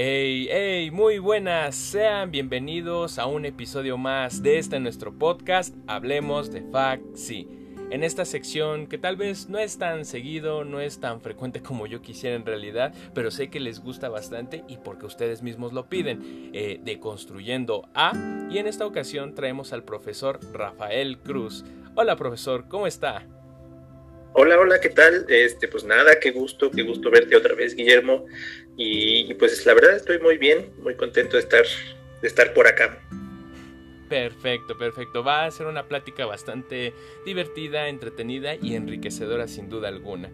Hey, hey, muy buenas, sean bienvenidos a un episodio más de este nuestro podcast, Hablemos de Sí. En esta sección que tal vez no es tan seguido, no es tan frecuente como yo quisiera en realidad, pero sé que les gusta bastante y porque ustedes mismos lo piden, eh, de Construyendo A. Y en esta ocasión traemos al profesor Rafael Cruz. Hola profesor, ¿cómo está? Hola, hola, ¿qué tal? Este, pues nada, qué gusto, qué gusto verte otra vez, Guillermo. Y, pues la verdad estoy muy bien, muy contento de estar, de estar por acá. Perfecto, perfecto. Va a ser una plática bastante divertida, entretenida y enriquecedora sin duda alguna.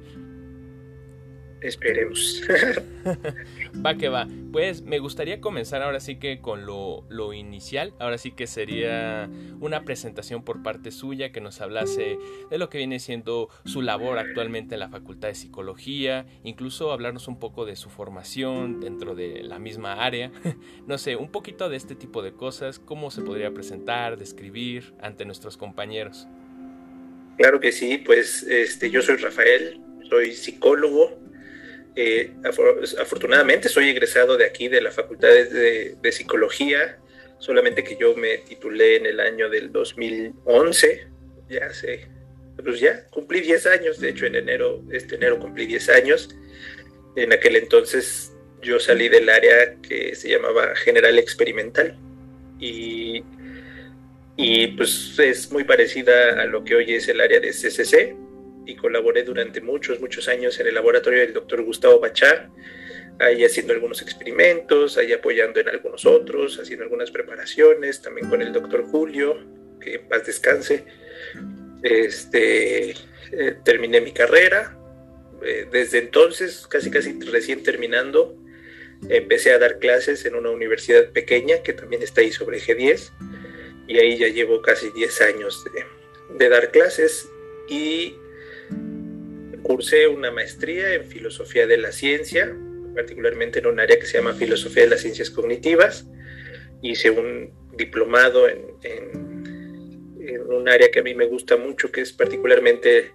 Esperemos. va que va. Pues me gustaría comenzar ahora sí que con lo, lo, inicial. Ahora sí que sería una presentación por parte suya que nos hablase de lo que viene siendo su labor actualmente en la Facultad de Psicología. Incluso hablarnos un poco de su formación dentro de la misma área. no sé, un poquito de este tipo de cosas. Cómo se podría presentar, describir ante nuestros compañeros. Claro que sí, pues este, yo soy Rafael, soy psicólogo, eh, afortunadamente soy egresado de aquí, de la Facultad de, Psicología, solamente que yo me titulé en el año del 2011, ya sé, pues ya cumplí 10 años, de hecho en enero, este enero cumplí 10 años. En aquel entonces yo salí del área que se llamaba General Experimental y, y pues es muy parecida a lo que hoy es el área de CCC, y colaboré durante muchos, muchos años en el laboratorio del doctor Gustavo Bachar, ahí haciendo algunos experimentos, ahí apoyando en algunos otros, haciendo algunas preparaciones, también con el doctor Julio, que en paz descanse. Este, eh, terminé mi carrera, eh, desde entonces, casi casi recién terminando, empecé a dar clases en una universidad pequeña que también está ahí sobre G10 y ahí ya llevo casi 10 años de, de dar clases y Cursé una maestría en filosofía de la ciencia, particularmente en un área que se llama filosofía de las ciencias cognitivas. Hice un diplomado en, un área que a mí me gusta mucho, que es particularmente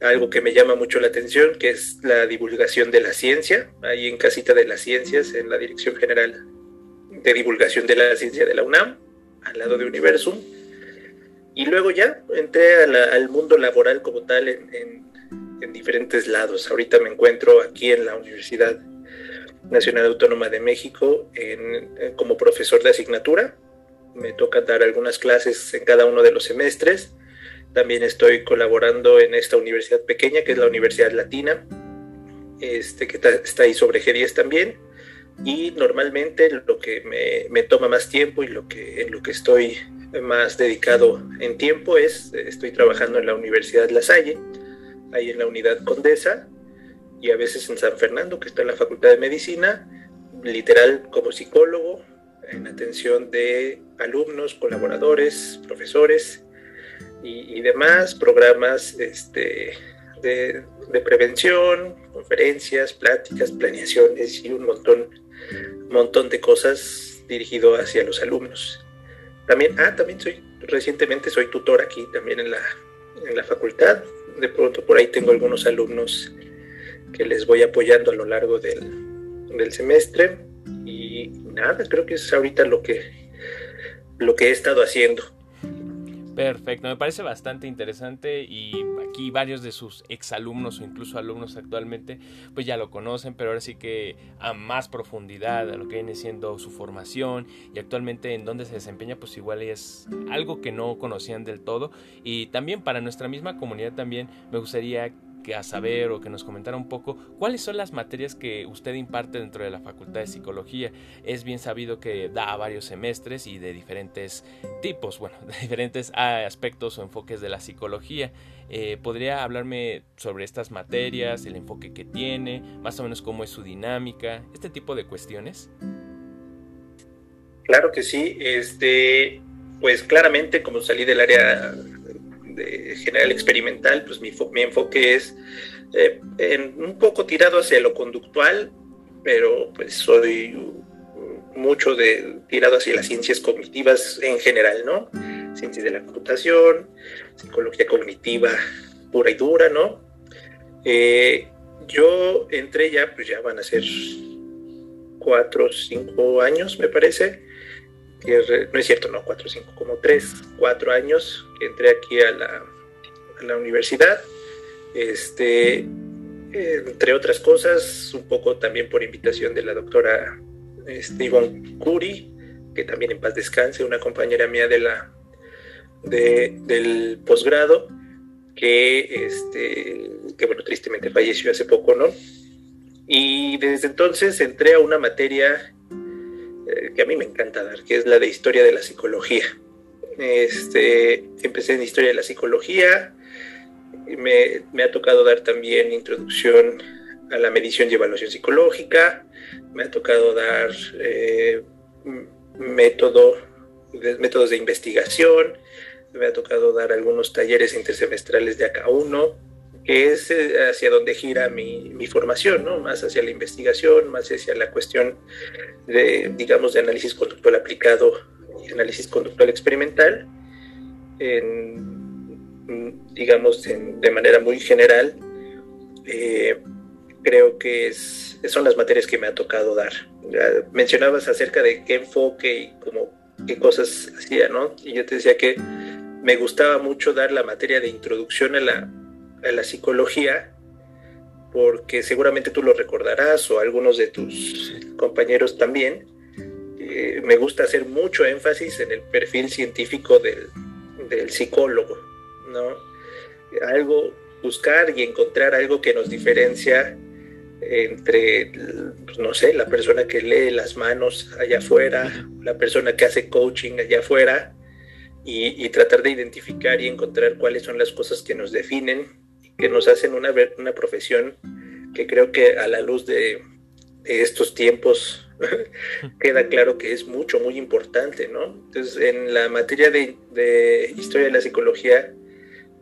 algo que me llama mucho la atención, que es la divulgación de la ciencia, ahí en Casita de las Ciencias, en la Dirección General de Divulgación de la Ciencia de la UNAM, al lado de Universum. Y luego ya entré al mundo laboral como tal en, en diferentes lados. Ahorita me encuentro aquí en la Universidad Nacional Autónoma de México en, como profesor de asignatura. Me toca dar algunas clases en cada uno de los semestres. También estoy colaborando en esta universidad pequeña, que es la Universidad Latina, este, que está ahí sobre G10 también. Y normalmente lo que me, me, toma más tiempo y lo que, en lo que estoy más dedicado en tiempo es, estoy trabajando en la Universidad La Salle, ahí en la unidad Condesa y a veces en San Fernando, que está en la Facultad de Medicina, literal como psicólogo, en atención de alumnos, colaboradores, profesores y, demás, programas este, de, prevención, conferencias, pláticas, planeaciones y un montón, montón de cosas dirigido hacia los alumnos. También, ah, también soy, recientemente soy tutor aquí también en la, en la facultad, de pronto por ahí tengo algunos alumnos que les voy apoyando a lo largo del, del semestre y nada, creo que es ahorita lo que, lo que he estado haciendo. Perfecto, me parece bastante interesante y aquí varios de sus exalumnos o incluso alumnos actualmente pues ya lo conocen, pero ahora sí que a más profundidad a lo que viene siendo su formación y actualmente en dónde se desempeña pues igual es algo que no conocían del todo. Y también para nuestra misma comunidad también me gustaría que a saber o que nos comentara un poco cuáles son las materias que usted imparte dentro de la Facultad de Psicología. Es bien sabido que da varios semestres y de diferentes tipos, bueno, de diferentes aspectos o enfoques de la psicología. Eh, ¿Podría hablarme sobre estas materias, el enfoque que tiene, más o menos cómo es su dinámica, este tipo de cuestiones? Claro que sí, este, pues claramente como salí del área general experimental, pues mi, enfoque es eh, un poco tirado hacia lo conductual, pero pues soy mucho de, tirado hacia las ciencias cognitivas en general, ¿no? Ciencias de la computación, psicología cognitiva pura y dura, ¿no? Eh, yo entré ya, pues ya van a ser cuatro cinco años, me parece. No es cierto, no, cuatro o cinco, como tres, cuatro años que entré aquí a la, a la universidad. Este, entre otras cosas, un poco también por invitación de la doctora este, Curi, que también en paz descanse, una compañera mía de la, del posgrado, que, este, que bueno, tristemente falleció hace poco, ¿no? Y desde entonces entré a una materia que a mí me encanta dar, que es la de historia de la psicología. Este, empecé en historia de la psicología, me, ha tocado dar también introducción a la medición y evaluación psicológica, me ha tocado dar eh, método, métodos de investigación, me ha tocado dar algunos talleres intersemestrales de acá 1 que es eh, hacia donde gira mi, mi, formación, ¿no? Más hacia la investigación, más hacia la cuestión de, digamos, de análisis conductual aplicado y análisis conductual experimental, en, digamos, de manera muy general. Eh, creo que es, son las materias que me ha tocado dar. mencionabas acerca de qué enfoque y como qué cosas hacía, ¿no? Y yo te decía que me gustaba mucho dar la materia de introducción a la, a la psicología, porque seguramente tú lo recordarás o algunos de tus compañeros también. Eh, me gusta hacer mucho énfasis en el perfil científico del, del psicólogo, ¿no? Algo, buscar y encontrar algo que nos diferencia entre, no sé, la persona que lee las manos allá afuera, la persona que hace coaching allá afuera, y, tratar de identificar y encontrar cuáles son las cosas que nos definen, que nos hacen una, una profesión que creo que a la luz de, estos tiempos queda claro que es mucho, muy importante, ¿no? Entonces, en la materia de, historia de la psicología,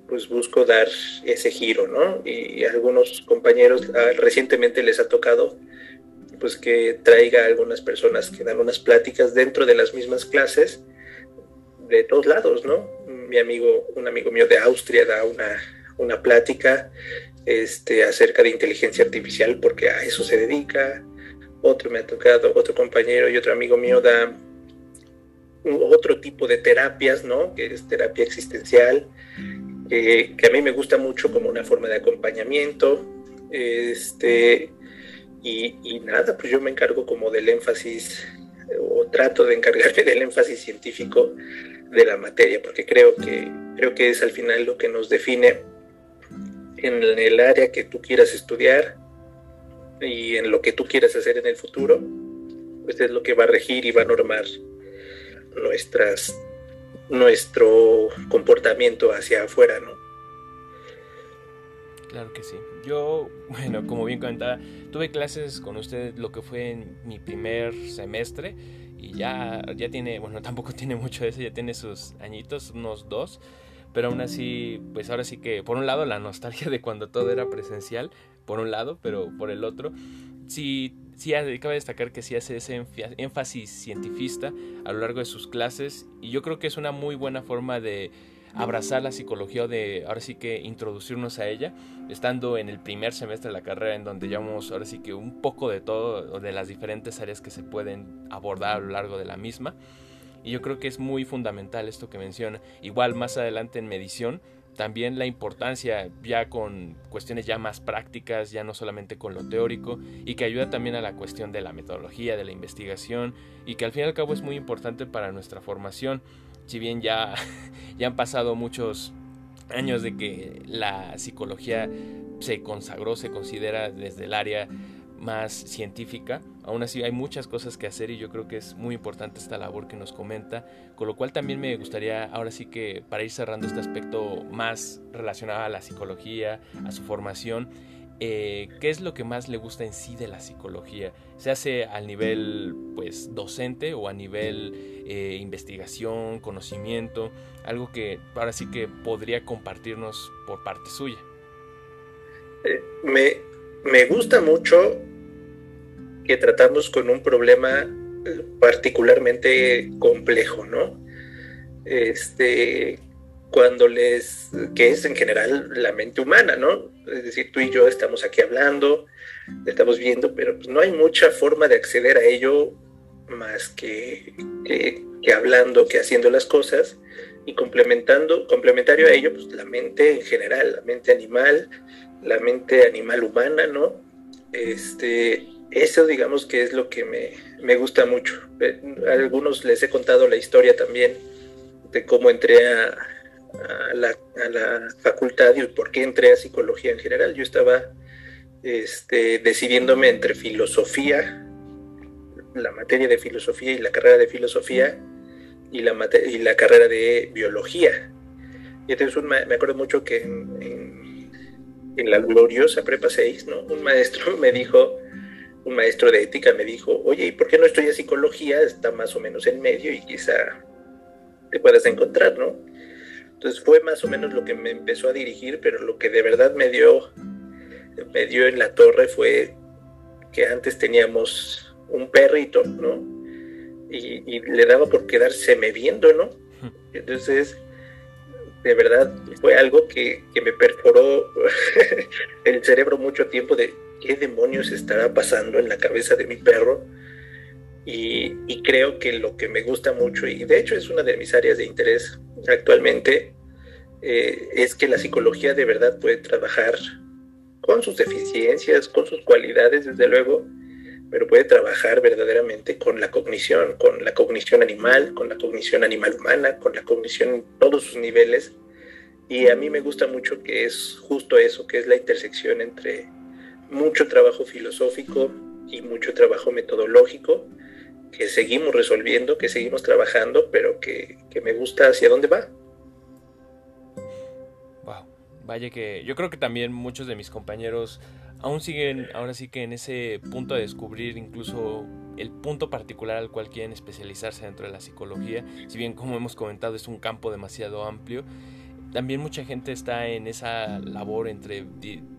pues busco dar ese giro, ¿no? Y algunos compañeros ah, recientemente les ha tocado pues que traiga a algunas personas que dan unas pláticas dentro de las mismas clases de todos lados, ¿no? Mi amigo, un amigo mío de Austria da una, una plática este, acerca de inteligencia artificial porque a eso se dedica. Otro me ha tocado, otro compañero y otro amigo mío da otro tipo de terapias, ¿no? Que es terapia existencial que, a mí me gusta mucho como una forma de acompañamiento. Este, y, nada, pues yo me encargo como del énfasis, o trato de encargarme del énfasis científico de la materia, porque creo que, creo que es al final lo que nos define en el área que tú quieras estudiar y en lo que tú quieras hacer en el futuro, pues es lo que va a regir y va a normar nuestras nuestro comportamiento hacia afuera, ¿no? Claro que sí. Yo, bueno, como bien comentaba, tuve clases con usted lo que fue en mi primer semestre y ya, ya tiene, bueno, tampoco tiene mucho de eso, ya tiene sus añitos, unos dos, pero aún así, pues ahora sí que, por un lado, la nostalgia de cuando todo era presencial, por un lado, pero por el otro, sí sí cabe destacar que sí hace ese énfasis cientifista a lo largo de sus clases y yo creo que es una muy buena forma de abrazar la psicología de ahora sí que introducirnos a ella, estando en el primer semestre de la carrera en donde llevamos ahora sí que un poco de todo, de las diferentes áreas que se pueden abordar a lo largo de la misma. Y yo creo que es muy fundamental esto que menciona. Igual más adelante en medición, también la importancia ya con cuestiones ya más prácticas, ya no solamente con lo teórico, y que ayuda también a la cuestión de la metodología, de la investigación, y que al fin y al cabo es muy importante para nuestra formación, si bien ya, ya han pasado muchos años de que la psicología se consagró, se considera desde el área más científica. Aún así hay muchas cosas que hacer y yo creo que es muy importante esta labor que nos comenta, con lo cual también me gustaría ahora sí que para ir cerrando este aspecto más relacionado a la psicología, a su formación, eh, ¿qué es lo que más le gusta en sí de la psicología? ¿Se hace al nivel pues docente o a nivel eh, investigación, conocimiento? Algo que ahora sí que podría compartirnos por parte suya. Eh, me, me gusta mucho que tratamos con un problema particularmente complejo, ¿no? Este, cuando les, que es en general la mente humana, ¿no? Es decir, tú y yo estamos aquí hablando, estamos viendo, pero pues no hay mucha forma de acceder a ello más que, que, que hablando, que haciendo las cosas y complementando, complementario a ello, pues la mente en general, la mente animal, la mente animal humana, ¿no? Este, eso digamos que es lo que me, me gusta mucho. Eh, a algunos les he contado la historia también de cómo entré a, la, a, la, facultad y por qué entré a psicología en general. Yo estaba este, decidiéndome entre filosofía, la materia de filosofía y la carrera de filosofía y la, y la carrera de biología. Y entonces me acuerdo mucho que en, en, la gloriosa Prepa 6, ¿no? un maestro me dijo, un maestro de ética me dijo, oye, ¿y por qué no estudias psicología? Está más o menos en medio y quizá te puedas encontrar, ¿no? Entonces fue más o menos lo que me empezó a dirigir, pero lo que de verdad me dio, me dio en la torre fue que antes teníamos un perrito, ¿no? y, y, le daba por quedárseme viendo, ¿no? Entonces, de verdad, fue algo que, que me perforó el cerebro mucho tiempo de qué demonios estará pasando en la cabeza de mi perro. Y, y, creo que lo que me gusta mucho, y de hecho es una de mis áreas de interés actualmente, eh, es que la psicología de verdad puede trabajar con sus deficiencias, con sus cualidades, desde luego, pero puede trabajar verdaderamente con la cognición, con la cognición animal, con la cognición animal humana, con la cognición en todos sus niveles. Y a mí me gusta mucho que es justo eso, que es la intersección entre mucho trabajo filosófico y mucho trabajo metodológico, que seguimos resolviendo, que seguimos trabajando, pero que, que me gusta hacia dónde va. Wow, vaya que yo creo que también muchos de mis compañeros aún siguen ahora sí que en ese punto de descubrir incluso el punto particular al cual quieren especializarse dentro de la psicología, si bien como hemos comentado es un campo demasiado amplio. También mucha gente está en esa labor entre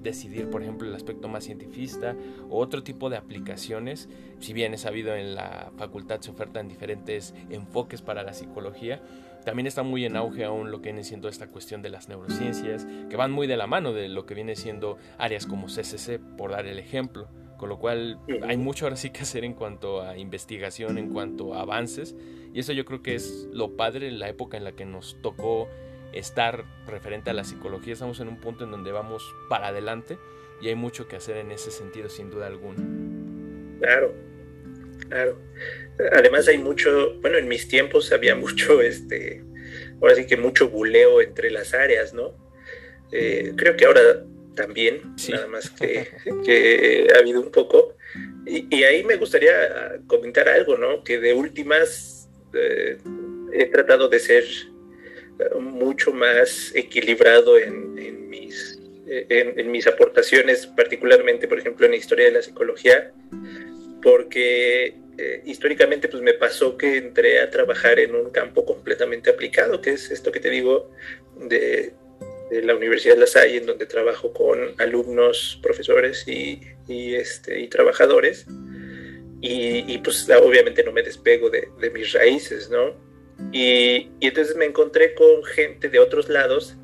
decidir, por ejemplo, el aspecto más cientifista o otro tipo de aplicaciones. Si bien es sabido en la facultad se ofertan diferentes enfoques para la psicología, también está muy en auge aún lo que viene siendo esta cuestión de las neurociencias, que van muy de la mano de lo que viene siendo áreas como CCC, por dar el ejemplo. Con lo cual hay mucho ahora sí que hacer en cuanto a investigación, en cuanto a avances. Y eso yo creo que es lo padre en la época en la que nos tocó estar referente a la psicología. Estamos en un punto en donde vamos para adelante y hay mucho que hacer en ese sentido, sin duda alguna. Claro, claro. Además hay mucho, bueno, en mis tiempos había mucho, este, ahora sí que mucho buleo entre las áreas, ¿no? Eh, creo que ahora también, sí. nada más que, que, ha habido un poco. Y, y, ahí me gustaría comentar algo, ¿no? Que de últimas eh, he tratado de ser mucho más equilibrado en, en mis, en, en mis aportaciones, particularmente, por ejemplo, en la historia de la psicología, porque eh, históricamente pues me pasó que entré a trabajar en un campo completamente aplicado, que es esto que te digo de, de la Universidad de La Salle, en donde trabajo con alumnos, profesores y, y este, y trabajadores. Y, y, pues obviamente no me despego de, de mis raíces, ¿no? Y, y, entonces me encontré con gente de otros lados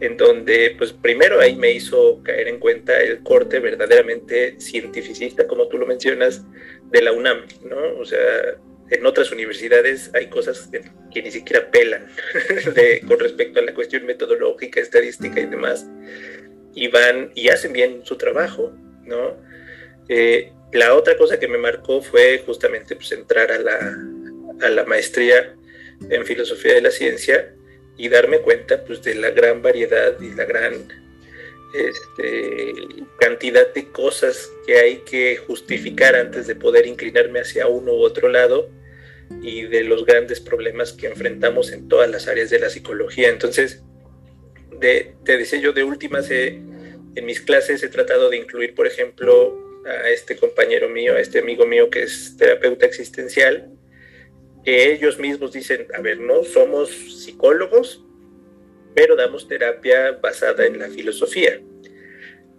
en donde pues primero ahí me hizo caer en cuenta el corte verdaderamente cientificista, como tú lo mencionas, de la UNAM, ¿no? O sea, en otras universidades hay cosas que, ni siquiera pelan de, con respecto a la cuestión metodológica, estadística y demás, y van y hacen bien su trabajo, ¿no? Eh, la otra cosa que me marcó fue justamente pues, entrar a la, a la maestría en filosofía de la ciencia y darme cuenta pues, de la gran variedad y la gran este, cantidad de cosas que hay que justificar antes de poder inclinarme hacia uno u otro lado y de los grandes problemas que enfrentamos en todas las áreas de la psicología. Entonces, de, te decía yo, de últimas, eh, en mis clases he tratado de incluir, por ejemplo, a este compañero mío, a este amigo mío que es terapeuta existencial, que ellos mismos dicen, a ver, no somos psicólogos, pero damos terapia basada en la filosofía.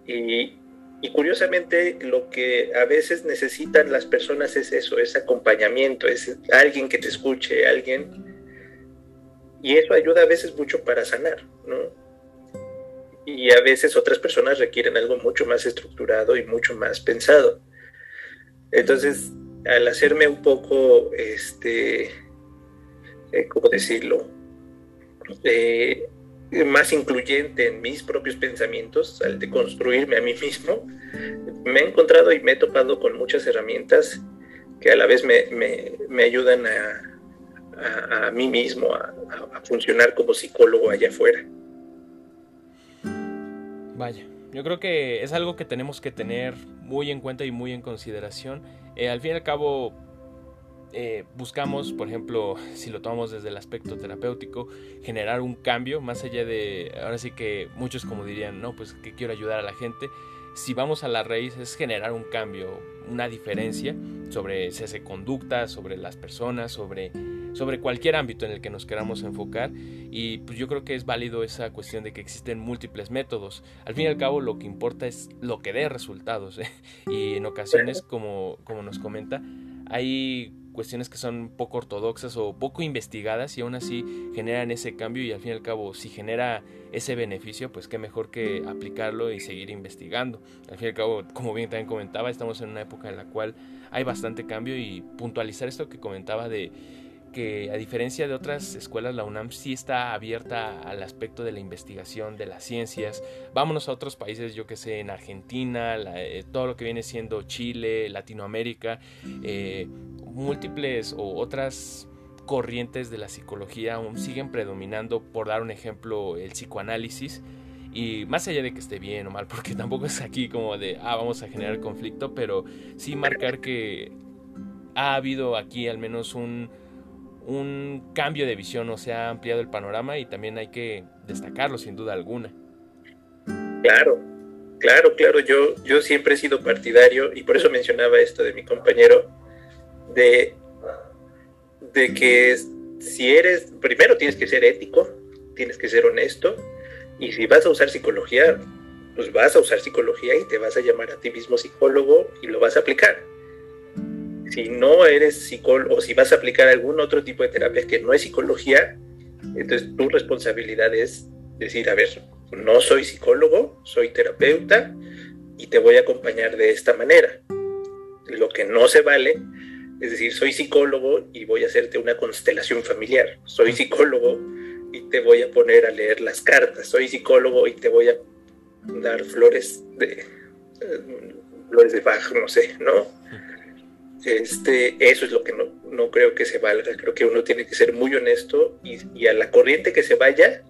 Y, y, curiosamente lo que a veces necesitan las personas es eso, es acompañamiento, es alguien que te escuche, alguien y eso ayuda a veces mucho para sanar, ¿no? Y a veces otras personas requieren algo mucho más estructurado y mucho más pensado. Entonces, al hacerme un poco, este, eh, ¿cómo decirlo? Eh, más incluyente en mis propios pensamientos, al de construirme a mí mismo, me he encontrado y me he topado con muchas herramientas que a la vez me, ayudan a, a, mí mismo a, a, funcionar como psicólogo allá afuera. Vaya, yo creo que es algo que tenemos que tener muy en cuenta y muy en consideración. Eh, al fin y al cabo, eh, buscamos, por ejemplo, si lo tomamos desde el aspecto terapéutico, generar un cambio, más allá de, ahora sí que muchos como dirían, no, pues que quiero ayudar a la gente. Si vamos a la raíz es generar un cambio, una diferencia sobre si hace conducta, sobre las personas, sobre, sobre cualquier ámbito en el que nos queramos enfocar. Y pues yo creo que es válido esa cuestión de que existen múltiples métodos. Al fin y al cabo lo que importa es lo que dé resultados. ¿eh? Y en ocasiones, como, como nos comenta, hay cuestiones que son poco ortodoxas o poco investigadas y aún así generan ese cambio y al fin y al cabo si genera ese beneficio pues qué mejor que aplicarlo y seguir investigando. Al fin y al cabo como bien también comentaba estamos en una época en la cual hay bastante cambio y puntualizar esto que comentaba de que a diferencia de otras escuelas, la UNAM sí está abierta al aspecto de la investigación, de las ciencias. Vámonos a otros países, yo que sé, en Argentina, eh, todo lo que viene siendo Chile, Latinoamérica, eh, múltiples o otras corrientes de la psicología aún siguen predominando, por dar un ejemplo, el psicoanálisis. Y más allá de que esté bien o mal, porque tampoco es aquí como de, ah, vamos a generar conflicto, pero sí marcar que ha habido aquí al menos un, un cambio de visión o se ha ampliado el panorama y también hay que destacarlo sin duda alguna. Claro, claro, claro, yo, yo siempre he sido partidario y por eso mencionaba esto de mi compañero, de, de que si eres, primero tienes que ser ético, tienes que ser honesto y si vas a usar psicología, pues vas a usar psicología y te vas a llamar a ti mismo psicólogo y lo vas a aplicar si no eres psicólogo o si vas a aplicar algún otro tipo de terapia que no es psicología, entonces tu responsabilidad es decir, a ver, no soy psicólogo, soy terapeuta y te voy a acompañar de esta manera. Lo que no se vale es decir, soy psicólogo y voy a hacerte una constelación familiar. Soy psicólogo y te voy a poner a leer las cartas. Soy psicólogo y te voy a dar flores de eh, flores de Bach, no sé, ¿no? Este, eso es lo que no, creo que se valga. Creo que uno tiene que ser muy honesto y, a la corriente que se vaya,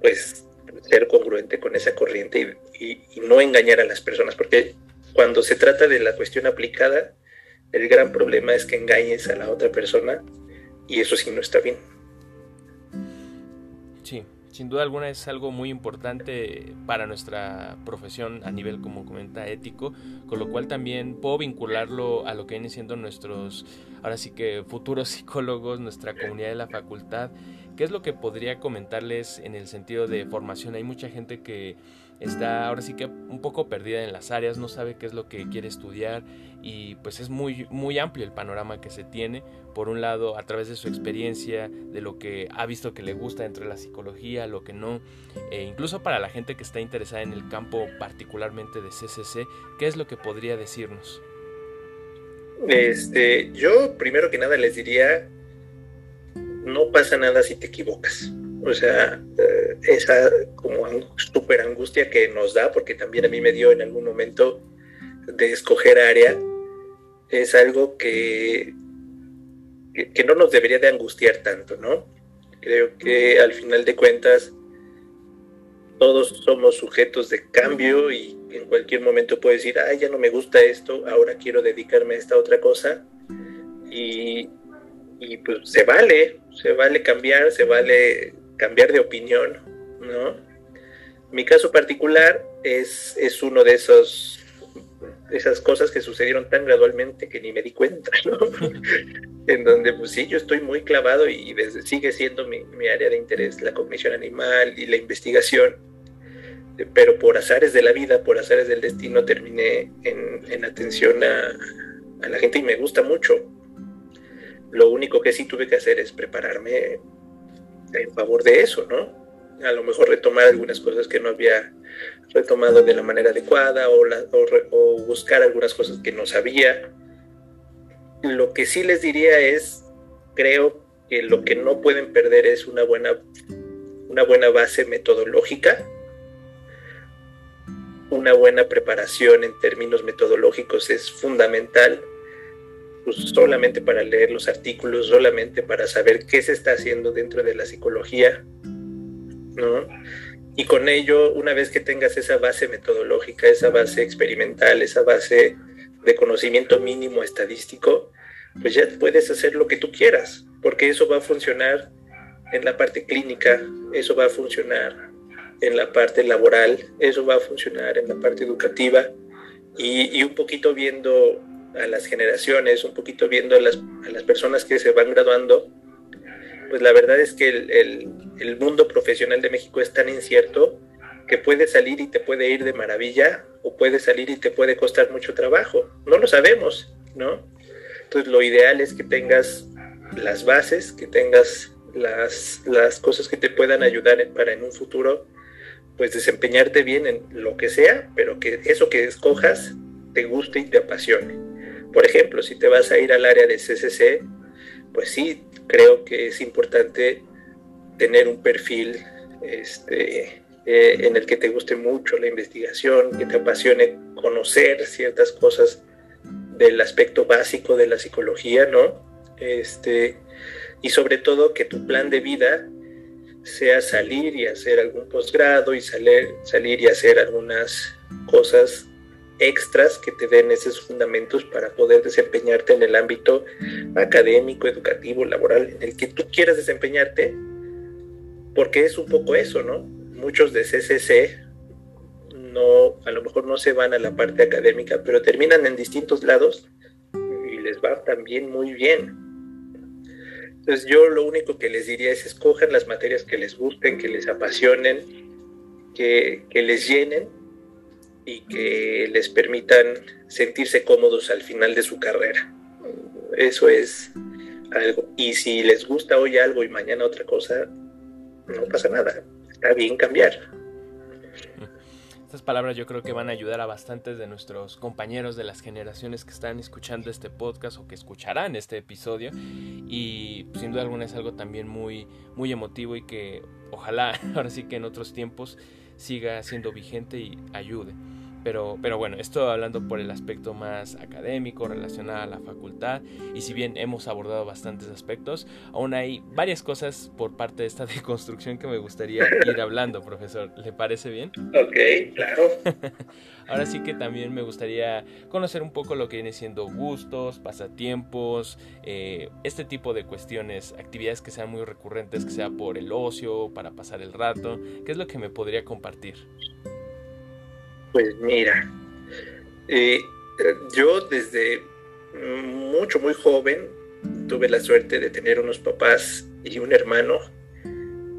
pues ser congruente con esa corriente y, no engañar a las personas, porque cuando se trata de la cuestión aplicada, el gran problema es que engañes a la otra persona y eso sí no está bien. Sin duda alguna es algo muy importante para nuestra profesión a nivel, como comenta, ético, con lo cual también puedo vincularlo a lo que vienen siendo nuestros, ahora sí que futuros psicólogos, nuestra comunidad de la facultad. ¿Qué es lo que podría comentarles en el sentido de formación? Hay mucha gente que está ahora sí que un poco perdida en las áreas, no sabe qué es lo que quiere estudiar y pues es muy, muy amplio el panorama que se tiene. Por un lado, a través de su experiencia, de lo que ha visto que le gusta dentro de la psicología, lo que no, e incluso para la gente que está interesada en el campo particularmente de CCC, ¿qué es lo que podría decirnos? Este, yo primero que nada les diría, no pasa nada si te equivocas. O sea, esa como súper angustia que nos da, porque también a mí me dio en algún momento de escoger área, es algo que, que, no nos debería de angustiar tanto, ¿no? Creo que al final de cuentas todos somos sujetos de cambio y en cualquier momento puedes decir, ay, ya no me gusta esto, ahora quiero dedicarme a esta otra cosa. Y, y pues se vale, se vale cambiar, se vale cambiar de opinión, ¿no? Mi caso particular es, es uno de esos esas cosas que sucedieron tan gradualmente que ni me di cuenta, ¿no? en donde, pues sí, yo estoy muy clavado y desde, sigue siendo mi, mi, área de interés la cognición animal y la investigación, pero por azares de la vida, por azares del destino, terminé en, en atención a, a, la gente y me gusta mucho. Lo único que sí tuve que hacer es prepararme en favor de eso, ¿no? A lo mejor retomar algunas cosas que no había retomado de la manera adecuada o, buscar algunas cosas que no sabía. Lo que sí les diría es, creo que lo que no pueden perder es una buena, una buena base metodológica, una buena preparación en términos metodológicos es fundamental pues, solamente para leer los artículos, solamente para saber qué se está haciendo dentro de la psicología, ¿no? Y con ello, una vez que tengas esa base metodológica, esa base experimental, esa base de conocimiento mínimo estadístico, pues ya puedes hacer lo que tú quieras, porque eso va a funcionar en la parte clínica, eso va a funcionar en la parte laboral, eso va a funcionar en la parte educativa y, y un poquito viendo a las generaciones, un poquito viendo a las, a las personas que se van graduando, pues la verdad es que el, el, mundo profesional de México es tan incierto que puede salir y te puede ir de maravilla o puede salir y te puede costar mucho trabajo. No lo sabemos, ¿no? Entonces lo ideal es que tengas las bases, que tengas las, las cosas que te puedan ayudar para en un futuro, pues desempeñarte bien en lo que sea, pero que eso que escojas te guste y te apasione. Por ejemplo, si te vas a ir al área de CCC, pues sí, creo que es importante tener un perfil este, eh, en el que te guste mucho la investigación, que te apasione conocer ciertas cosas del aspecto básico de la psicología, ¿no? Este, y sobre todo que tu plan de vida sea salir y hacer algún posgrado y salir, salir y hacer algunas cosas extras que te den esos fundamentos para poder desempeñarte en el ámbito académico, educativo, laboral, en el que tú quieras desempeñarte, porque es un poco eso, ¿no? Muchos de CCC no, a lo mejor no se van a la parte académica, pero terminan en distintos lados y les va también muy bien. Entonces yo lo único que les diría es escojan las materias que les gusten, que les apasionen, que, que les llenen y que les permitan sentirse cómodos al final de su carrera. Eso es algo. Y si les gusta hoy algo y mañana otra cosa, no pasa nada. Está bien cambiar. Estas palabras yo creo que van a ayudar a bastantes de nuestros compañeros de las generaciones que están escuchando este podcast o que escucharán este episodio. Y sin duda alguna es algo también muy, muy emotivo y que ojalá ahora sí que en otros tiempos siga siendo vigente y ayude. Pero, pero bueno, esto hablando por el aspecto más académico relacionado a la facultad y si bien hemos abordado bastantes aspectos, aún hay varias cosas por parte de esta deconstrucción que me gustaría ir hablando, profesor. ¿Le parece bien? Ok, claro. Ahora sí que también me gustaría conocer un poco lo que viene siendo gustos, pasatiempos, eh, este tipo de cuestiones, actividades que sean muy recurrentes, que sea por el ocio, para pasar el rato. ¿Qué es lo que me podría compartir? Pues mira, eh, yo desde mucho, muy joven tuve la suerte de tener unos papás y un hermano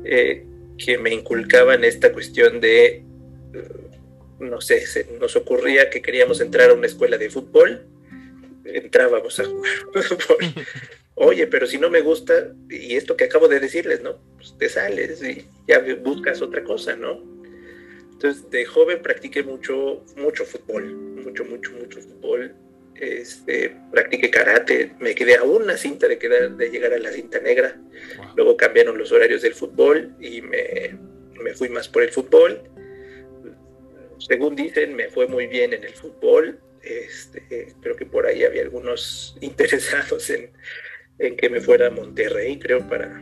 eh, que me inculcaban esta cuestión de, eh, no sé, se nos ocurría que queríamos entrar a una escuela de fútbol, entrábamos a jugar fútbol. Oye, pero si no me gusta, y esto que acabo de decirles, ¿no? Pues te sales y ya buscas otra cosa, ¿no? Entonces, de joven practiqué mucho, mucho fútbol, mucho, mucho, mucho fútbol. Este, practiqué karate, me quedé a una cinta de, quedar, de llegar a la cinta negra. Luego cambiaron los horarios del fútbol y me, me fui más por el fútbol. Según dicen, me fue muy bien en el fútbol. Este, creo que por ahí había algunos interesados en, en que me fuera a Monterrey, creo, para,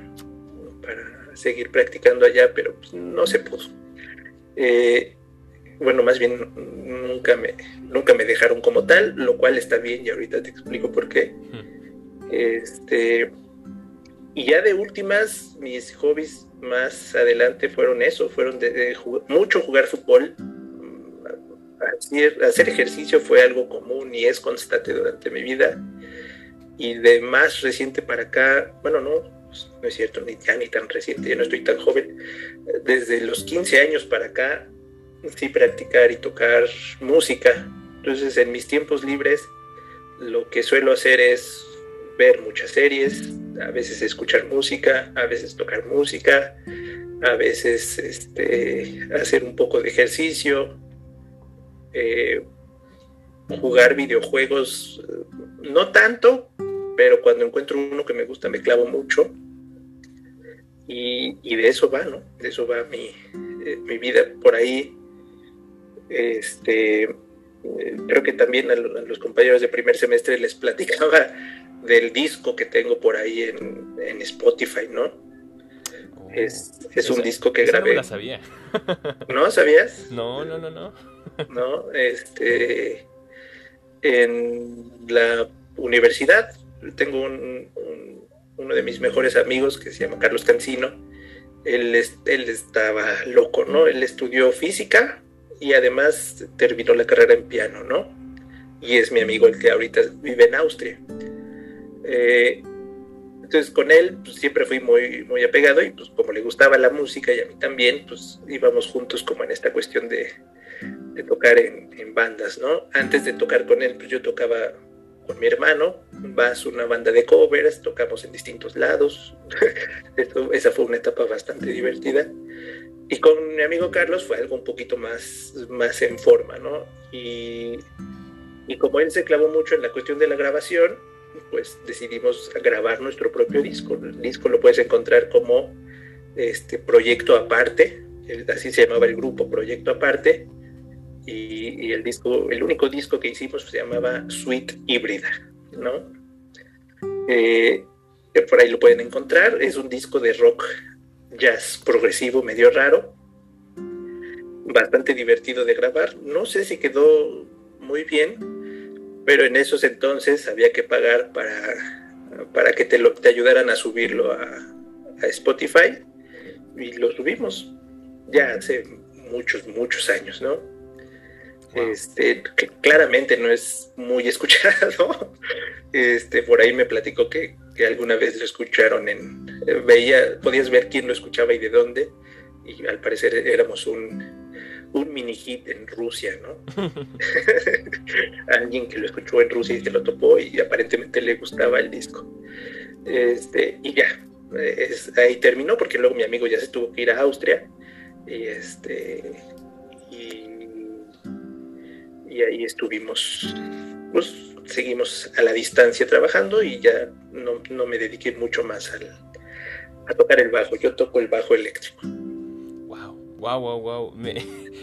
para seguir practicando allá, pero pues, no se pudo. Eh, bueno, más bien nunca me, nunca me dejaron como tal, lo cual está bien y ahorita te explico por qué. Este, y ya de últimas, mis hobbies más adelante fueron eso, fueron de, mucho jugar fútbol. hacer ejercicio fue algo común y es constante durante mi vida. Y de más reciente para acá, bueno, no, no es cierto, ni ya ni tan reciente, yo no estoy tan joven. Desde los 15 años para acá, sí practicar y tocar música. Entonces, en mis tiempos libres, lo que suelo hacer es ver muchas series, a veces escuchar música, a veces tocar música, a veces este, hacer un poco de ejercicio, eh, jugar videojuegos, no tanto, pero cuando encuentro uno que me gusta me clavo mucho. Y, de eso va, ¿no? De eso va mi, eh, mi vida. Por ahí, este, eh, creo que también a, los compañeros de primer semestre les platicaba del disco que tengo por ahí en, en Spotify, ¿no? Oh. es, es un disco que grabé. No la sabía. ¿No sabías? No, no, no, no. No, este, en la universidad tengo un, uno de mis mejores amigos que se llama Carlos Cancino. Él, estaba loco, ¿no? Él estudió física y además terminó la carrera en piano, ¿no? Y es mi amigo el que ahorita vive en Austria. Eh, entonces con él pues, siempre fui muy, muy apegado y pues como le gustaba la música y a mí también, pues íbamos juntos como en esta cuestión de, de tocar en, en, bandas, ¿no? Antes de tocar con él, pues yo tocaba con mi hermano, vas una banda de covers, tocamos en distintos lados. esa fue una etapa bastante divertida. Y con mi amigo Carlos fue algo un poquito más, más en forma, ¿no? Y, y como él se clavó mucho en la cuestión de la grabación, pues decidimos grabar nuestro propio disco. El disco lo puedes encontrar como este proyecto aparte, así se llamaba el grupo, proyecto aparte y, el disco, el único disco que hicimos se llamaba Suite Híbrida, ¿no? Eh, por ahí lo pueden encontrar, es un disco de rock jazz progresivo medio raro, bastante divertido de grabar, no sé si quedó muy bien, pero en esos entonces había que pagar para, para que te, lo, te ayudaran a subirlo a, a Spotify y lo subimos ya hace muchos, muchos años, ¿no? Este, que claramente no es muy escuchado. Este, por ahí me platicó que, alguna vez lo escucharon en, veía, podías ver quién lo escuchaba y de dónde, y al parecer éramos un, un mini hit en Rusia, ¿no? Alguien que lo escuchó en Rusia y se lo topó y aparentemente le gustaba el disco. Este, y ya, ahí terminó porque luego mi amigo ya se tuvo que ir a Austria y este y ahí estuvimos, pues seguimos a la distancia trabajando y ya no, me dediqué mucho más al, a tocar el bajo. Yo toco el bajo eléctrico. Wow, wow, wow, wow.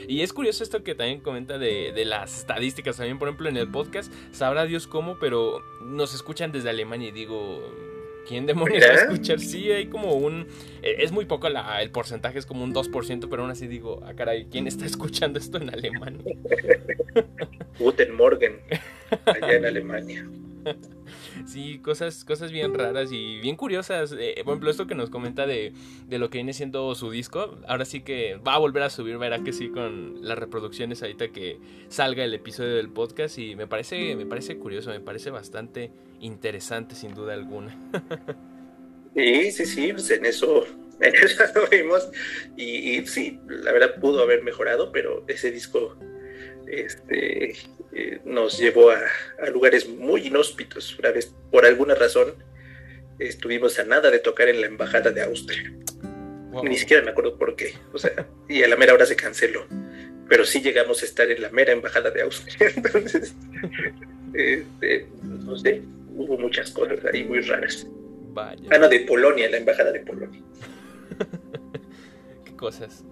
Y es curioso esto que también comenta de, de, las estadísticas. También, por ejemplo, en el podcast, sabrá Dios cómo, pero nos escuchan desde Alemania y digo, ¿Quién demonios va a escuchar? Sí, hay como un... Eh, es muy poco el porcentaje, es como un 2%, pero aún así digo, ah, caray, ¿quién está escuchando esto en Alemania? Guten Morgen, allá en Alemania. Sí, cosas, cosas bien raras y bien curiosas. Eh, por ejemplo, esto que nos comenta de, de, lo que viene siendo su disco. Ahora sí que va a volver a subir, verá que sí, con las reproducciones ahorita que salga el episodio del podcast. Y me parece, me parece curioso, me parece bastante interesante sin duda alguna. Sí, sí, sí, pues en eso, en eso lo vimos. Y, y, sí, la verdad pudo haber mejorado, pero ese disco este, eh, nos llevó a, lugares muy inhóspitos. Una vez, por alguna razón, estuvimos a nada de tocar en la embajada de Austria. Ni siquiera me acuerdo por qué. O sea, y a la mera hora se canceló. Pero sí llegamos a estar en la mera embajada de Austria. Entonces, este, no sé, hubo muchas cosas ahí muy raras. Vaya. Ah, no, de Polonia, la embajada de Polonia. qué cosas,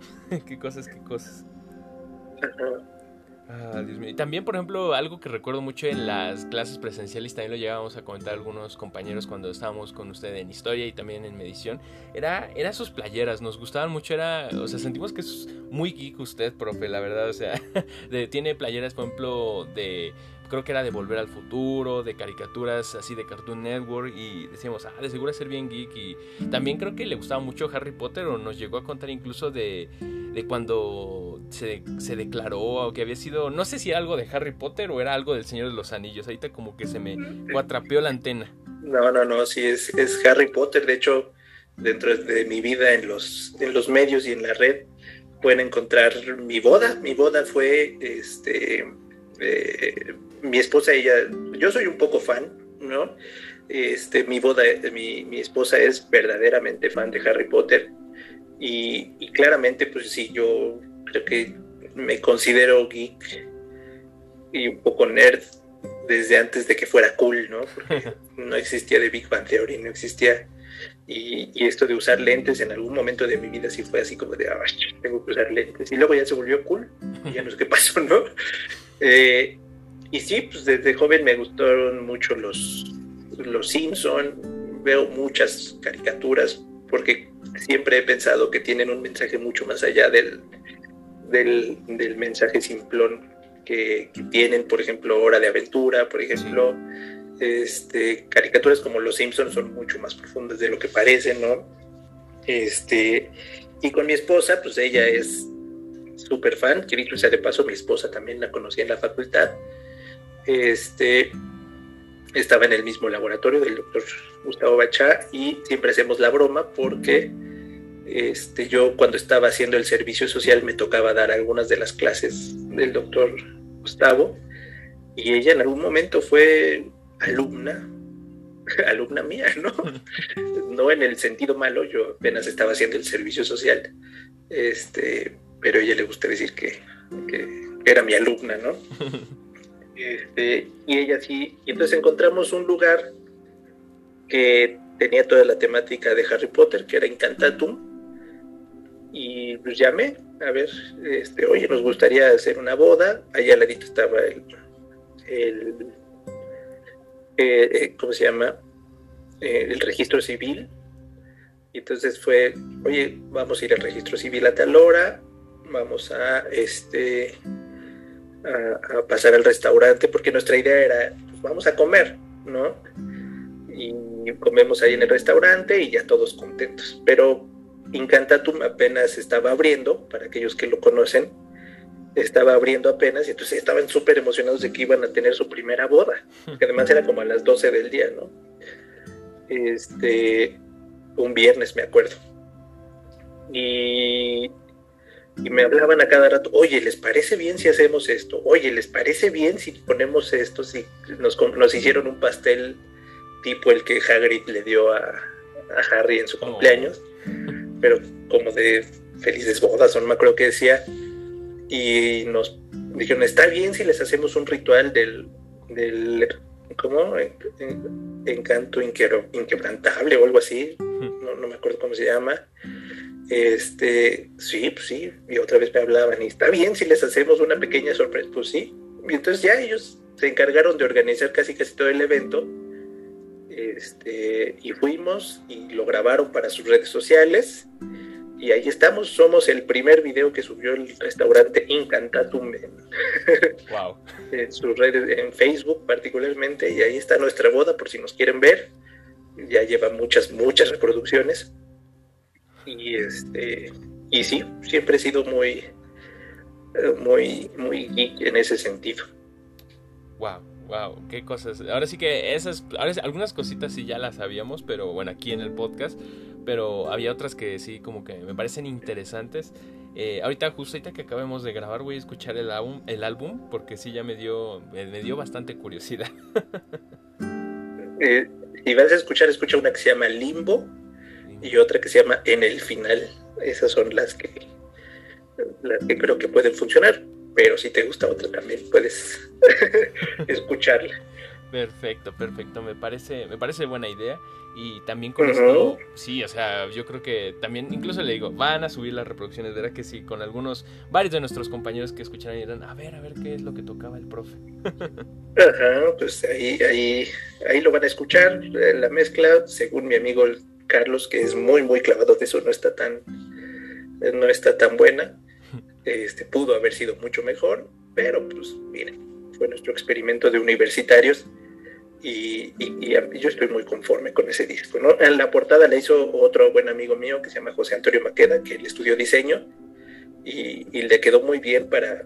qué cosas, qué cosas. Ah, Dios mío. Y también, por ejemplo, algo que recuerdo mucho en las clases presenciales, también lo llevábamos a comentar algunos compañeros cuando estábamos con usted en historia y también en medición, era, era sus playeras, nos gustaban mucho, era, o sea, sentimos que es muy geek usted, profe, la verdad, o sea, tiene playeras, por ejemplo, de creo que era de Volver al Futuro, de caricaturas así de Cartoon Network y decíamos, ah, de seguro ser bien geek y también creo que le gustaba mucho Harry Potter o nos llegó a contar incluso de, de cuando se, se declaró que había sido, no sé si era algo de Harry Potter o era algo del Señor de los Anillos, ahorita como que se me cuatrapeó la antena. No, no, no, sí, es, es Harry Potter, de hecho, dentro de mi vida en los, en los medios y en la red pueden encontrar mi boda, mi boda fue este... Eh, mi esposa, ella, yo soy un poco fan, ¿no? Este, mi boda, mi, mi esposa es verdaderamente fan de Harry Potter y, y, claramente, pues sí, yo creo que me considero geek y un poco nerd desde antes de que fuera cool, ¿no? Porque no existía de Big Bang Theory, no existía. Y, y, esto de usar lentes en algún momento de mi vida sí fue así como de, ah, tengo que usar lentes. Y luego ya se volvió cool y ya no sé qué pasó, ¿no? Eh, y sí, pues desde joven me gustaron mucho los, los Simpson, veo muchas caricaturas porque siempre he pensado que tienen un mensaje mucho más allá del, del, del mensaje simplón que, tienen, por ejemplo, Hora de Aventura, por ejemplo, este, caricaturas como Los Simpsons son mucho más profundas de lo que parecen, ¿no? Este, y con mi esposa, pues ella es súper fan, que dicho de paso, mi esposa también la conocí en la facultad, este, estaba en el mismo laboratorio del doctor Gustavo Bachá y siempre hacemos la broma porque este, yo cuando estaba haciendo el servicio social me tocaba dar algunas de las clases del doctor Gustavo y ella en algún momento fue alumna, alumna mía, ¿no? No en el sentido malo, yo apenas estaba haciendo el servicio social, este, pero a ella le gusta decir que, que era mi alumna, ¿no? Este, y ella sí, y entonces encontramos un lugar que tenía toda la temática de Harry Potter, que era Incantatum, y pues llamé, a ver, este, oye, nos gustaría hacer una boda, allá al ladito estaba el, el eh, eh, ¿cómo se llama? Eh, el registro civil, y entonces fue, oye, vamos a ir al registro civil a tal hora, vamos a, este, a, pasar al restaurante porque nuestra idea era, pues, vamos a comer, ¿no? Y comemos ahí en el restaurante y ya todos contentos. Pero Incantatum apenas estaba abriendo, para aquellos que lo conocen, estaba abriendo apenas y entonces estaban súper emocionados de que iban a tener su primera boda, que además era como a las 12 del día, ¿no? Este, un viernes me acuerdo. Y y me hablaban a cada rato, oye, ¿les parece bien si hacemos esto? Oye, ¿les parece bien si ponemos esto? Si nos, nos hicieron un pastel tipo el que Hagrid le dio a, a Harry en su oh. cumpleaños, pero como de felices bodas, o no me acuerdo qué decía, y nos dijeron, está bien si les hacemos un ritual del, del ¿cómo? Encanto inquebrantable o algo así, no, no me acuerdo cómo se llama este, sí, pues sí, y otra vez me hablaban, y está bien si les hacemos una pequeña sorpresa, pues sí. Y entonces ya ellos se encargaron de organizar casi casi todo el evento. Este, y fuimos y lo grabaron para sus redes sociales. Y ahí estamos, somos el primer video que subió el restaurante Incantatum en, wow. en sus redes, en Facebook particularmente, y ahí está nuestra boda por si nos quieren ver. Ya lleva muchas, muchas reproducciones. Y este y sí, siempre he sido muy muy muy geek en ese sentido. Wow, wow, qué cosas. Ahora sí que esas ahora algunas cositas sí ya las sabíamos, pero bueno, aquí en el podcast, pero había otras que sí como que me parecen interesantes. Eh, ahorita justo ahorita que acabemos de grabar voy a escuchar el álbum, el álbum porque sí ya me dio me, dio bastante curiosidad. eh, si vas a escuchar, escucha una que se llama Limbo y otra que se llama En el final. Esas son las que, las que creo que pueden funcionar, pero si te gusta otra también puedes escucharla. Perfecto, perfecto, me parece, me parece buena idea. Y también con esto, sí, o sea, yo creo que también, incluso le digo, van a subir las reproducciones, ¿verdad que sí? Con algunos, varios de nuestros compañeros que escucharán y dirán, a ver, a ver qué es lo que tocaba el profe. Ajá, pues ahí, ahí, ahí lo van a escuchar, la mezcla, según mi amigo Carlos, que es muy, muy clavado de eso, no está tan, no está tan buena. Este, pudo haber sido mucho mejor, pero pues miren, fue nuestro experimento de universitarios y, yo estoy muy conforme con ese disco. ¿no? En la portada la hizo otro buen amigo mío que se llama José Antonio Maqueda, que él estudió diseño y, le quedó muy bien para,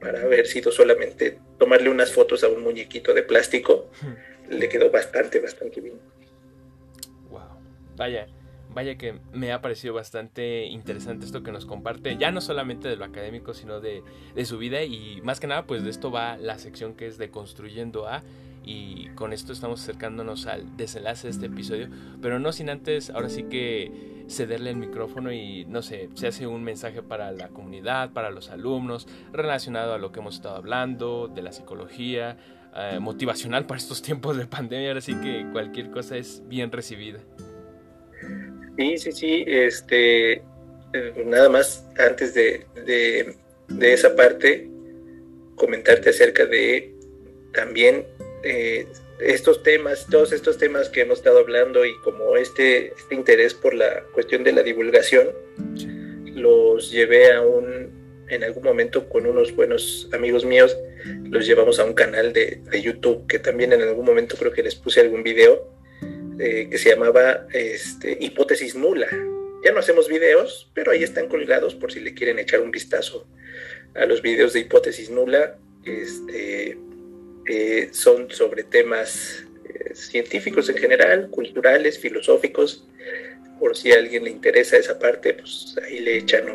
para haber sido solamente tomarle unas fotos a un muñequito de plástico. Le quedó bastante, bastante bien vaya, vaya que me ha parecido bastante interesante esto que nos comparte, ya no solamente de lo académico, sino de, su vida y más que nada, pues de esto va la sección que es de Construyendo a. y con esto estamos acercándonos al desenlace de este episodio, pero no sin antes, ahora sí que cederle el micrófono y no sé, se hace un mensaje para la comunidad, para los alumnos, relacionado a lo que hemos estado hablando, de la psicología, eh, motivacional para estos tiempos de pandemia, así que cualquier cosa es bien recibida. Sí, sí, sí, este, eh, nada más antes de, de, de esa parte, comentarte acerca de también eh, estos temas, todos estos temas que hemos estado hablando y como este, este interés por la cuestión de la divulgación, los llevé a un, en algún momento con unos buenos amigos míos, los llevamos a un canal de, YouTube que también en algún momento creo que les puse algún video eh, que se llamaba este, Hipótesis Nula. Ya no hacemos videos, pero ahí están colgados por si le quieren echar un vistazo a los videos de Hipótesis Nula. Este, eh, son sobre temas eh, científicos en general, culturales, filosóficos. Por si a alguien le interesa esa parte, pues ahí le echan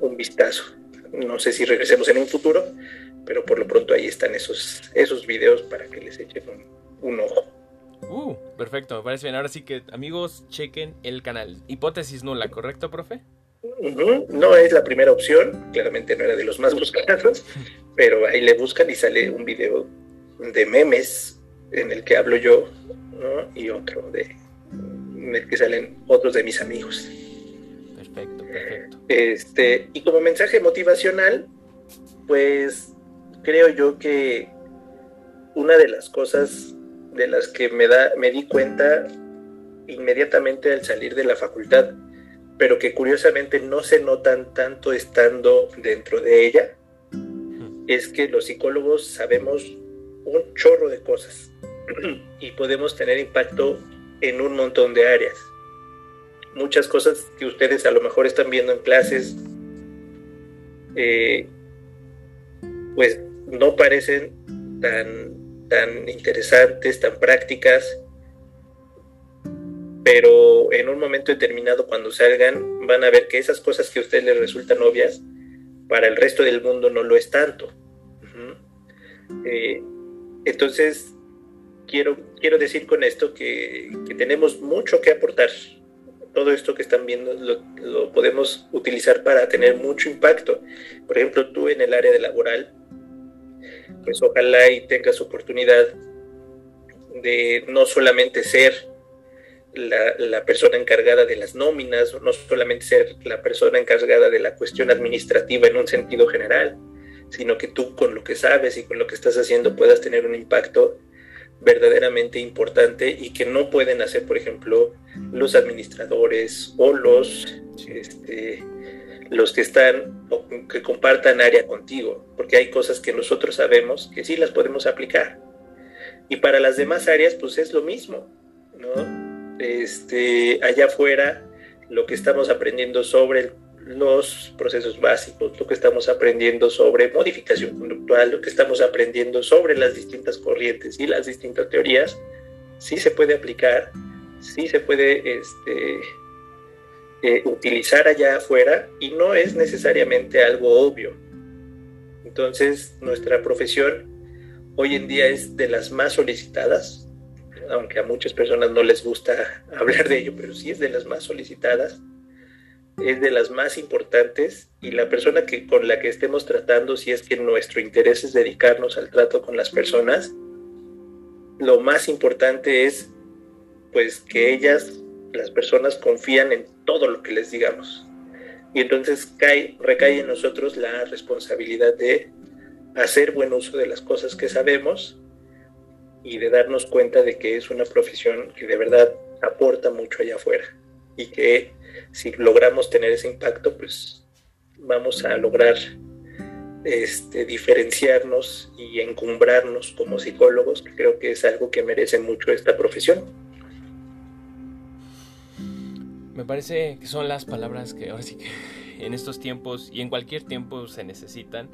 un, vistazo. No sé si regresemos en un futuro, pero por lo pronto ahí están esos, esos videos para que les echen un, ojo. Uh, perfecto, me parece bien. Ahora sí que, amigos, chequen el canal. Hipótesis nula, ¿correcto, profe? No es la primera opción, claramente no era de los más buscados, pero ahí le buscan y sale un video de memes en el que hablo yo y otro de en el que salen otros de mis amigos. Perfecto, perfecto. Este, y como mensaje motivacional, pues creo yo que una de las cosas de las que me da me di cuenta inmediatamente al salir de la facultad, pero que curiosamente no se notan tanto estando dentro de ella, es que los psicólogos sabemos un chorro de cosas y podemos tener impacto en un montón de áreas. Muchas cosas que ustedes a lo mejor están viendo en clases, eh, pues no parecen tan, tan interesantes, tan prácticas, pero en un momento determinado cuando salgan van a ver que esas cosas que a ustedes les resultan obvias, para el resto del mundo no lo es tanto. Entonces, quiero, quiero decir con esto que, tenemos mucho que aportar. Todo esto que están viendo lo, podemos utilizar para tener mucho impacto. Por ejemplo, tú en el área de laboral, pues ojalá y tengas oportunidad de no solamente ser la, la, persona encargada de las nóminas, no solamente ser la persona encargada de la cuestión administrativa en un sentido general, sino que tú con lo que sabes y con lo que estás haciendo puedas tener un impacto verdaderamente importante y que no pueden hacer, por ejemplo, los administradores o los, este, los que están o que compartan área contigo, porque hay cosas que nosotros sabemos que sí las podemos aplicar. Y para las demás áreas, pues es lo mismo, ¿no? Este, allá afuera, lo que estamos aprendiendo sobre los procesos básicos, lo que estamos aprendiendo sobre modificación conductual, lo que estamos aprendiendo sobre las distintas corrientes y las distintas teorías, sí se puede aplicar, sí se puede este, utilizar allá afuera y no es necesariamente algo obvio. Entonces, nuestra profesión hoy en día es de las más solicitadas, aunque a muchas personas no les gusta hablar de ello, pero sí es de las más solicitadas es de las más importantes y la persona que, con la que estemos tratando, si es que nuestro interés es dedicarnos al trato con las personas, lo más importante es pues que ellas, las personas, confían en todo lo que les digamos. Y entonces cae, recae en nosotros la responsabilidad de hacer buen uso de las cosas que sabemos y de darnos cuenta de que es una profesión que de verdad aporta mucho allá afuera y que si logramos tener ese impacto, pues vamos a lograr este, diferenciarnos y encumbrarnos como psicólogos, que creo que es algo que merece mucho esta profesión. Me parece que son las palabras que ahora sí que en estos tiempos y en cualquier tiempo se necesitan.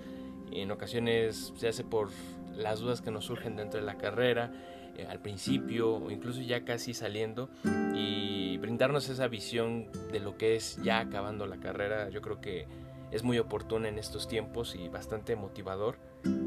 En ocasiones se hace por las dudas que nos surgen dentro de la carrera, eh, al principio o incluso ya casi saliendo y brindarnos esa visión de lo que es ya acabando la carrera, yo creo que es muy oportuna en estos tiempos y bastante motivador.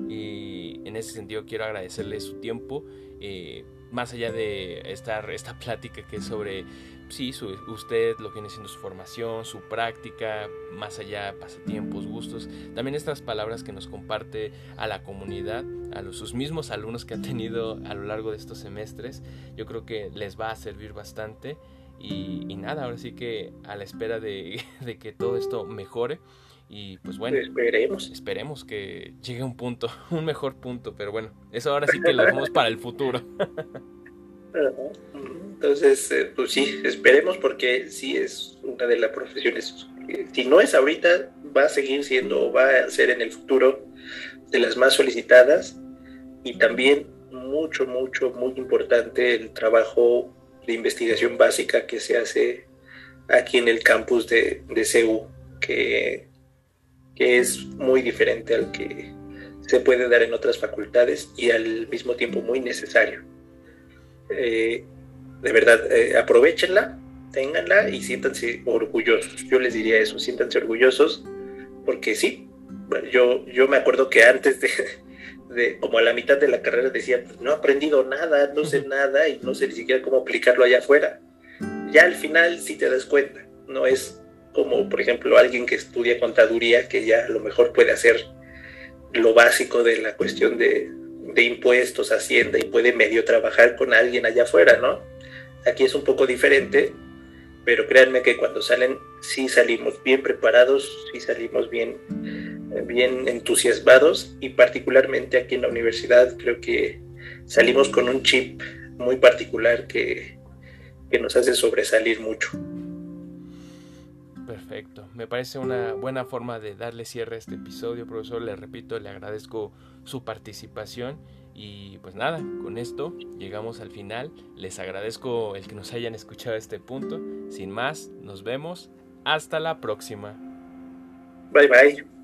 Y En ese sentido quiero agradecerle su tiempo. Eh, más allá de estar esta plática que es sobre sí, usted, lo que viene siendo su formación, su práctica, más allá pasatiempos, gustos, también estas palabras que nos comparte a la comunidad, a los, sus mismos alumnos que ha tenido a lo largo de estos semestres, yo creo que les va a servir bastante y, nada, ahora sí que a la espera de, de que todo esto mejore. Y pues bueno, esperemos. esperemos que llegue a un punto, un mejor punto, pero bueno, eso ahora sí que lo dejamos para el futuro. Entonces, eh, pues sí, esperemos porque sí es una de las profesiones, si no es ahorita, va a seguir siendo, va a ser en el futuro de las más solicitadas y también mucho, mucho, muy importante el trabajo de investigación básica que se hace aquí en el campus de, de CEU, que es muy diferente al que se puede dar en otras facultades y al mismo tiempo muy necesario. Eh, de verdad, eh, aprovechenla, ténganla y siéntanse orgullosos. Yo les diría eso, siéntanse orgullosos, porque sí, yo, yo me acuerdo que antes de, de, como a la mitad de la carrera decía, pues, no he aprendido nada, no sé nada y no sé ni siquiera cómo aplicarlo allá afuera. Ya al final sí te das cuenta, no es como por ejemplo alguien que estudia contaduría que ya a lo mejor puede hacer lo básico de la cuestión de, de impuestos, hacienda y puede medio trabajar con alguien allá afuera, ¿no? Aquí es un poco diferente, pero créanme que cuando salen sí salimos bien preparados, sí salimos bien, bien entusiasmados y particularmente aquí en la universidad creo que salimos con un chip muy particular que, que nos hace sobresalir mucho. Perfecto, me parece una buena forma de darle cierre a este episodio, profesor. Le repito, le agradezco su participación y pues nada, con esto llegamos al final. Les agradezco el que nos hayan escuchado a este punto. Sin más, nos vemos. Hasta la próxima. Bye bye.